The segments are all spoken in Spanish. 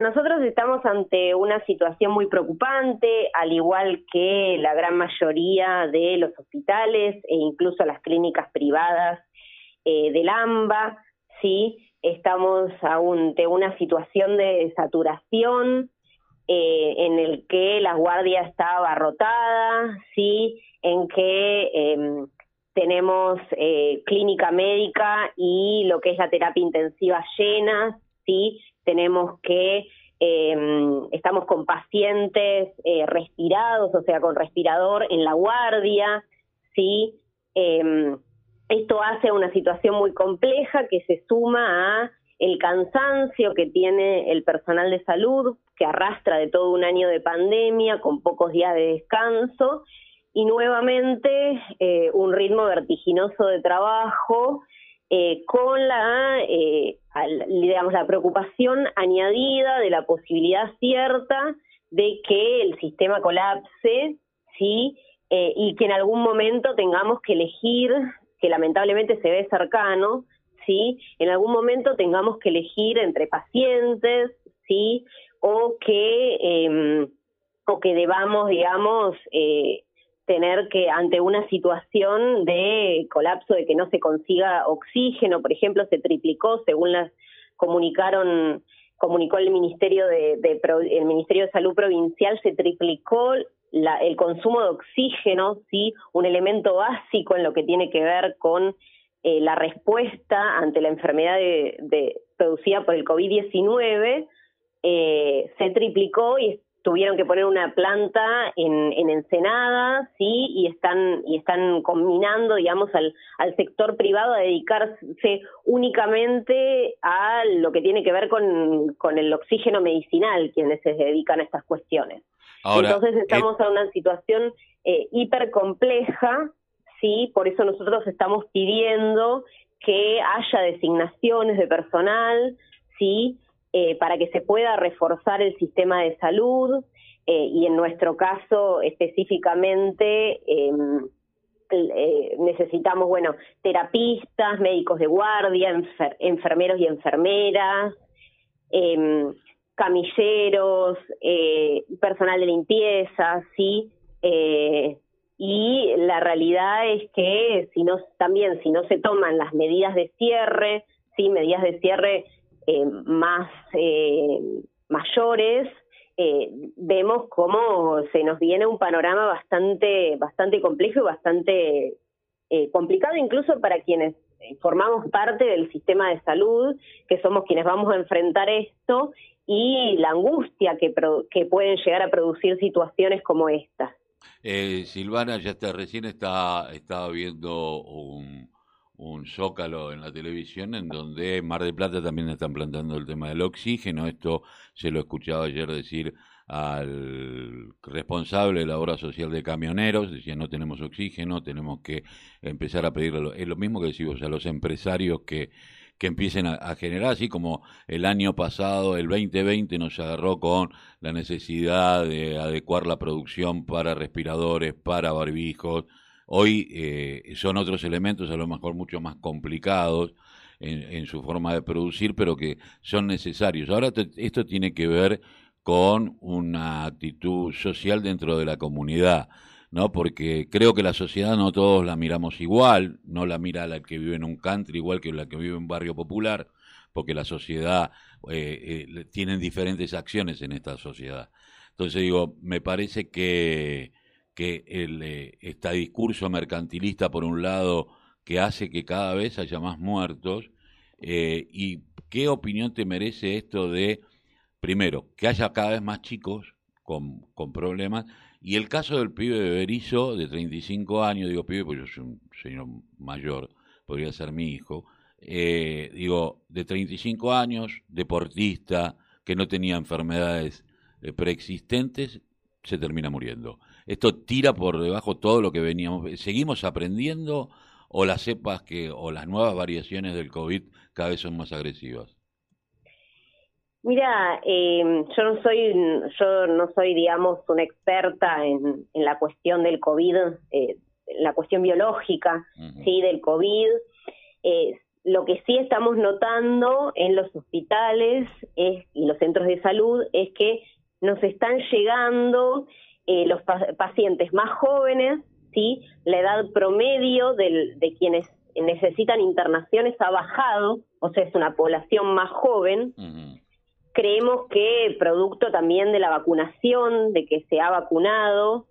Nosotros estamos ante una situación muy preocupante, al igual que la gran mayoría de los hospitales e incluso las clínicas privadas eh, del AMBA, ¿sí? Estamos ante una situación de saturación eh, en el que la guardia está abarrotada, ¿sí? En que em, tenemos eh, clínica médica y lo que es la terapia intensiva llena, ¿sí? tenemos que em, estamos con pacientes eh, respirados, o sea, con respirador en la guardia, ¿sí? Em, esto hace una situación muy compleja que se suma a el cansancio que tiene el personal de salud, que arrastra de todo un año de pandemia, con pocos días de descanso, y nuevamente eh, un ritmo vertiginoso de trabajo eh, con la, eh, digamos, la preocupación añadida de la posibilidad cierta de que el sistema colapse, ¿sí? Eh, y que en algún momento tengamos que elegir, que lamentablemente se ve cercano, ¿sí? En algún momento tengamos que elegir entre pacientes, ¿sí? O que, em, o que debamos, digamos, eh, tener que ante una situación de colapso, de que no se consiga oxígeno, por ejemplo, se triplicó, según las comunicaron comunicó el Ministerio de, el Ministerio de Salud provincial, se triplicó el consumo de oxígeno, sí, un elemento básico en lo que tiene que ver con eh, la respuesta ante la enfermedad de, producida por el COVID-19, eh, se triplicó y tuvieron que poner una planta en, en Ensenada, sí, y están, y están combinando, digamos, al, al sector privado a dedicarse únicamente a lo que tiene que ver con, con el oxígeno medicinal, quienes se dedican a estas cuestiones. Entonces eh, estamos en una situación eh, hiper compleja, sí, por eso nosotros estamos pidiendo que haya designaciones de personal, sí, eh, para que se pueda reforzar el sistema de salud eh, y en nuestro caso específicamente em, eh, necesitamos, bueno, terapistas, médicos de guardia, enfermeros y enfermeras, em, camilleros, personal de limpieza, ¿sí? y la realidad es que si no, también si no se toman las medidas de cierre, sí, medidas de cierre eh, más eh, mayores, eh, vemos cómo se nos viene un panorama bastante, bastante complejo y bastante complicado incluso para quienes formamos parte del sistema de salud, que somos quienes vamos a enfrentar esto, y la angustia que, que pueden llegar a producir situaciones como estas. Silvana, ya está, recién está, estaba viendo un, un zócalo en la televisión en donde Mar de Plata también están plantando el tema del oxígeno. Esto se lo escuchaba ayer decir al responsable de la obra social de camioneros, decía no tenemos oxígeno, tenemos que empezar a pedirlo. Es lo mismo que decimos a los empresarios que, que empiecen a, a, generar, así como el año pasado, el 2020, nos agarró con la necesidad de adecuar la producción para respiradores, para barbijos, Hoy eh, son otros elementos a lo mejor mucho más complicados en, su forma de producir, pero que son necesarios. Ahora esto tiene que ver con una actitud social dentro de la comunidad. ¿no? Porque creo que la sociedad no todos la miramos igual, no la mira la que vive en un country igual que la que vive en un barrio popular, porque la sociedad eh, eh, tienen diferentes acciones en esta sociedad. Entonces digo, me parece que que el, eh, este discurso mercantilista, por un lado, que hace que cada vez haya más muertos, eh, y qué opinión te merece esto de, primero, que haya cada vez más chicos con, con problemas, y el caso del pibe de Berizo, de 35 años, digo pibe porque yo soy un señor mayor, podría ser mi hijo, eh, digo, de 35 años, deportista, que no tenía enfermedades preexistentes, se termina muriendo esto tira por debajo todo lo que veníamos. ¿Seguimos aprendiendo o las cepas que o las nuevas variaciones del COVID cada vez son más agresivas? Mira, eh, yo no soy, yo no soy, digamos, una experta en, la cuestión del COVID, eh, la cuestión biológica, sí, del COVID. Eh, lo que sí estamos notando en los hospitales y los centros de salud es que nos están llegando eh, los pacientes más jóvenes, ¿sí? La edad promedio de quienes necesitan internaciones ha bajado, o sea, es una población más joven. Creemos que producto también de la vacunación, de que se ha vacunado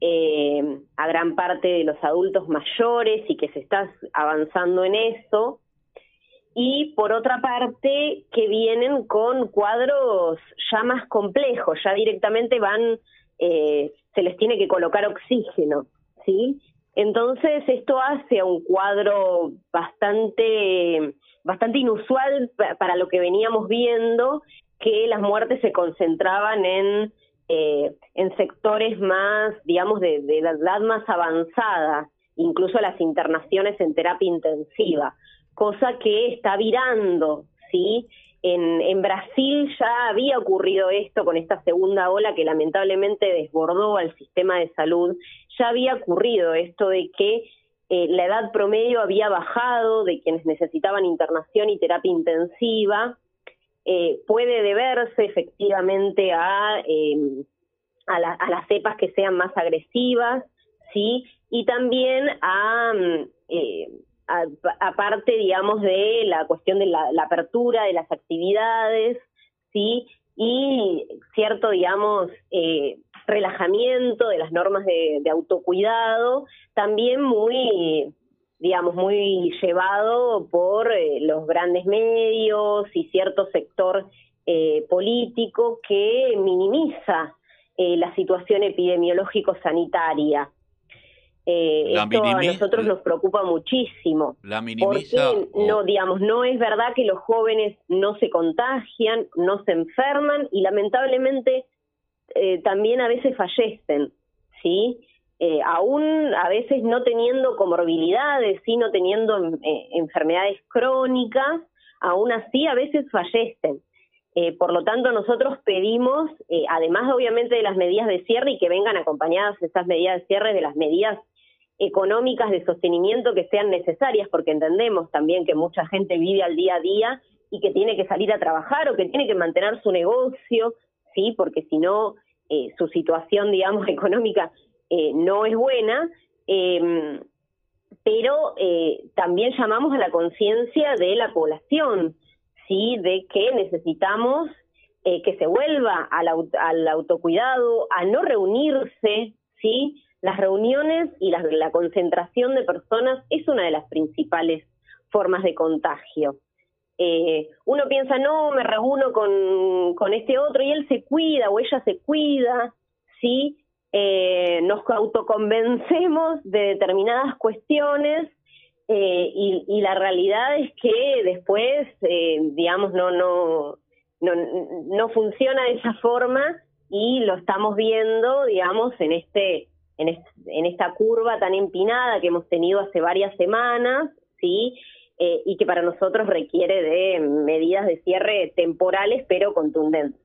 eh, a gran parte de los adultos mayores y que se está avanzando en eso, y por otra parte que vienen con cuadros ya más complejos, ya directamente van, eh, se les tiene que colocar oxígeno, ¿sí? Entonces esto hace un cuadro bastante, bastante inusual para lo que veníamos viendo, que las muertes se concentraban en, eh, en sectores más, digamos, de, de edad más avanzada, incluso las internaciones en terapia intensiva cosa que está virando, ¿sí? En, en, Brasil ya había ocurrido esto con esta segunda ola que lamentablemente desbordó al sistema de salud, ya había ocurrido esto de que eh, la edad promedio había bajado de quienes necesitaban internación y terapia intensiva, eh, puede deberse efectivamente a, em, a, a, las cepas que sean más agresivas, ¿sí? Y también a... Eh, aparte, digamos, de la cuestión de la, apertura de las actividades, ¿sí? Y cierto, digamos, eh, relajamiento de las normas de, autocuidado, también muy, digamos, muy llevado por eh, los grandes medios y cierto sector eh, político que minimiza la situación epidemiológico-sanitaria. Eh, esto a nosotros nos preocupa muchísimo. La minimiza. Porque, no, digamos, no es verdad que los jóvenes no se contagian, no se enferman y lamentablemente eh, también a veces fallecen, ¿sí? Eh, aún a veces no teniendo comorbilidades, sí, no teniendo eh, enfermedades crónicas, aún así a veces fallecen. Eh, por lo tanto, nosotros pedimos, eh, además obviamente de las medidas de cierre y que vengan acompañadas esas medidas de cierre de las medidas económicas de sostenimiento que sean necesarias, porque entendemos también que mucha gente vive al día a día y que tiene que salir a trabajar o que tiene que mantener su negocio, sí, porque si no eh, su situación, digamos, económica eh, no es buena. Em, pero eh, también llamamos a la conciencia de la población, sí, de que necesitamos que se vuelva al, al autocuidado, a no reunirse, sí, las reuniones y la, concentración de personas es una de las principales formas de contagio. Eh, uno piensa, no, me reúno con, con, este otro y él se cuida o ella se cuida, ¿sí? Eh, nos autoconvencemos de determinadas cuestiones eh, y, y, la realidad es que después, digamos, no, no, no, no funciona de esa forma y lo estamos viendo, digamos, en este en, esta curva tan empinada que hemos tenido hace varias semanas, ¿sí? Eh, y que para nosotros requiere de medidas de cierre temporales pero contundentes.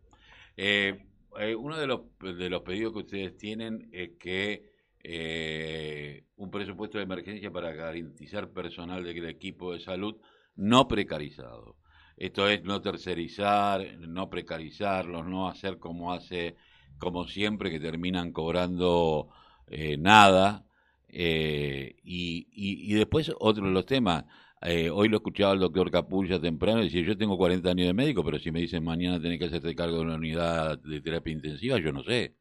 Eh, eh, uno de los, de los pedidos que ustedes tienen es que un presupuesto de emergencia para garantizar personal del equipo de salud no precarizado. Esto es no tercerizar, no precarizarlos, no hacer como hace, como siempre, que terminan cobrando eh, nada. Eh, y, y, después otro de los temas, eh, hoy lo escuchaba el doctor Capulla temprano, decía, yo tengo 40 años de médico, pero si me dicen mañana tenés que hacerte cargo de una unidad de terapia intensiva, yo no sé.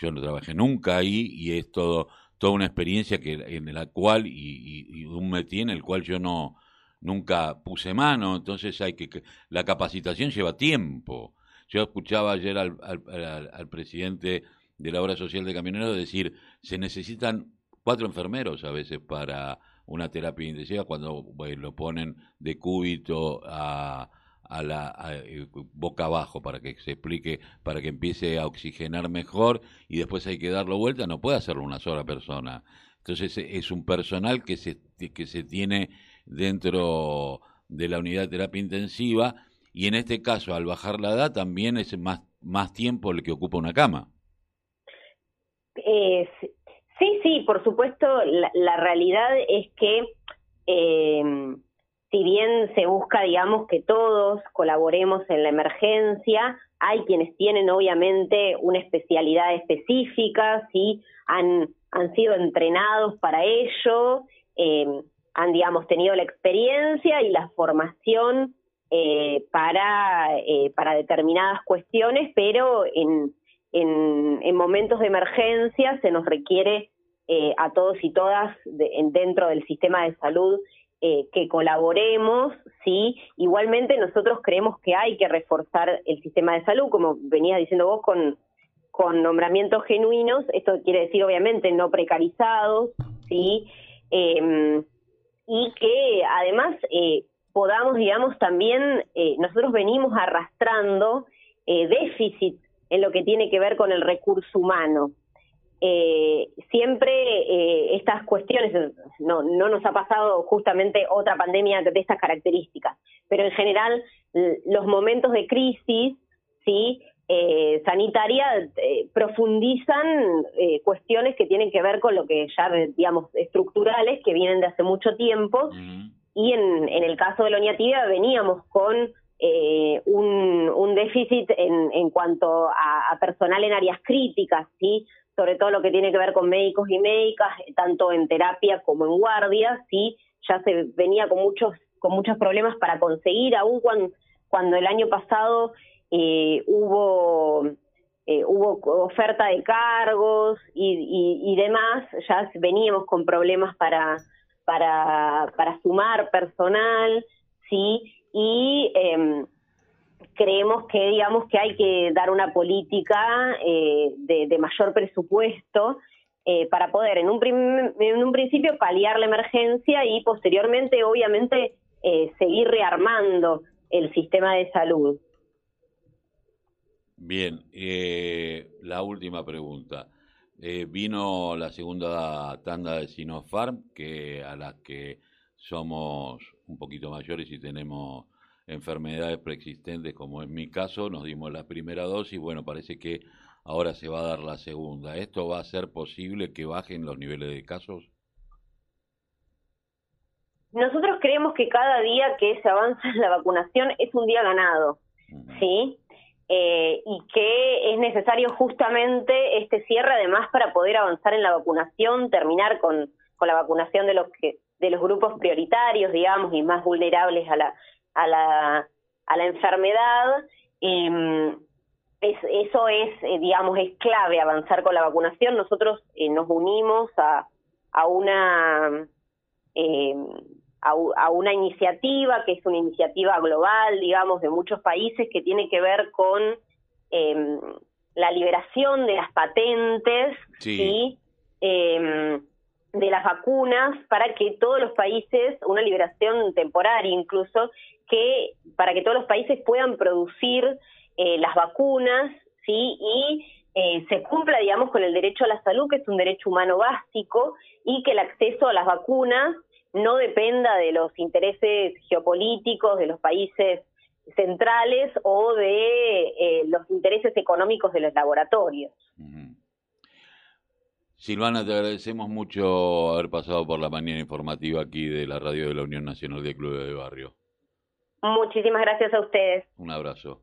Yo no trabajé nunca ahí y es todo toda una experiencia que en la cual y, y, un métier en el cual yo no nunca puse mano, entonces hay que, la capacitación lleva tiempo. Yo escuchaba ayer al, al, al presidente de la obra social de camioneros decir, se necesitan cuatro enfermeros a veces para una terapia intensiva cuando lo ponen de cúbito a, a la eh, boca abajo para que se explique, para que empiece a oxigenar mejor y después hay que darlo vuelta, no puede hacerlo una sola persona. Entonces e, es un personal que se, que se tiene dentro de la unidad de terapia intensiva y en este caso al bajar la edad también es más, más tiempo el que ocupa una cama. Eh, sí, sí, por supuesto, la, realidad es que eh, si bien se busca, digamos, que todos colaboremos en la emergencia, hay quienes tienen obviamente una especialidad específica, ¿sí? han, han sido entrenados para ello, eh, han, digamos, tenido la experiencia y la formación eh, para, eh, para determinadas cuestiones, pero en, en, en, momentos de emergencia se nos requiere a todos y todas dentro del sistema de salud eh, que colaboremos, ¿sí? Igualmente nosotros creemos que hay que reforzar el sistema de salud, como venías diciendo vos, con, con nombramientos genuinos, esto quiere decir obviamente no precarizados, ¿sí? Em, y que además eh, podamos, digamos, también, eh, nosotros venimos arrastrando déficit en lo que tiene que ver con el recurso humano, eh, siempre eh, estas cuestiones, no, no nos ha pasado justamente otra pandemia de estas características, pero en general los momentos de crisis, ¿sí? Eh, sanitaria eh, profundizan eh, cuestiones que tienen que ver con lo que ya, digamos, estructurales, que vienen de hace mucho tiempo, y en, en el caso de la Oñatibia veníamos con eh, un, déficit en, en cuanto a, personal en áreas críticas, ¿sí? sobre todo lo que tiene que ver con médicos y médicas, tanto en terapia como en guardias, ¿sí? ya se venía con muchos, con muchos problemas para conseguir, aún cuando, cuando el año pasado eh, hubo, eh, hubo oferta de cargos y, demás, ya veníamos con problemas para, para, para sumar personal, ¿sí? Y eh, creemos que digamos que hay que dar una política eh, de, mayor presupuesto eh, para poder en un, en un principio paliar la emergencia y posteriormente obviamente eh, seguir rearmando el sistema de salud. Bien, la última pregunta. vino la segunda tanda de Sinopharm, que a las que somos un poquito mayores y tenemos enfermedades preexistentes, como en mi caso, nos dimos la primera dosis, bueno, parece que ahora se va a dar la segunda. ¿Esto va a ser posible que bajen los niveles de casos? Nosotros creemos que cada día que se avanza en la vacunación es un día ganado, ¿sí? Eh, y que es necesario justamente este cierre además para poder avanzar en la vacunación, terminar con, con la vacunación de los que de los grupos prioritarios, digamos, y más vulnerables a la a la, a la enfermedad. Eh, es, eso es, eh, digamos, es clave avanzar con la vacunación. Nosotros eh, nos unimos a, a una eh, a, a, una iniciativa que es una iniciativa global, digamos, de muchos países que tiene que ver con eh, la liberación de las patentes, sí. Eh, de las vacunas para que todos los países, una liberación temporaria incluso, que para que todos los países puedan producir eh, las vacunas, ¿sí? Y eh, se cumpla, digamos, con el derecho a la salud, que es un derecho humano básico, y que el acceso a las vacunas no dependa de los intereses geopolíticos de los países centrales o de eh, los intereses económicos de los laboratorios. Silvana, te agradecemos mucho haber pasado por la mañana informativa aquí de la radio de la Unión Nacional de Clubes de Barrio. Muchísimas gracias a ustedes. Un abrazo.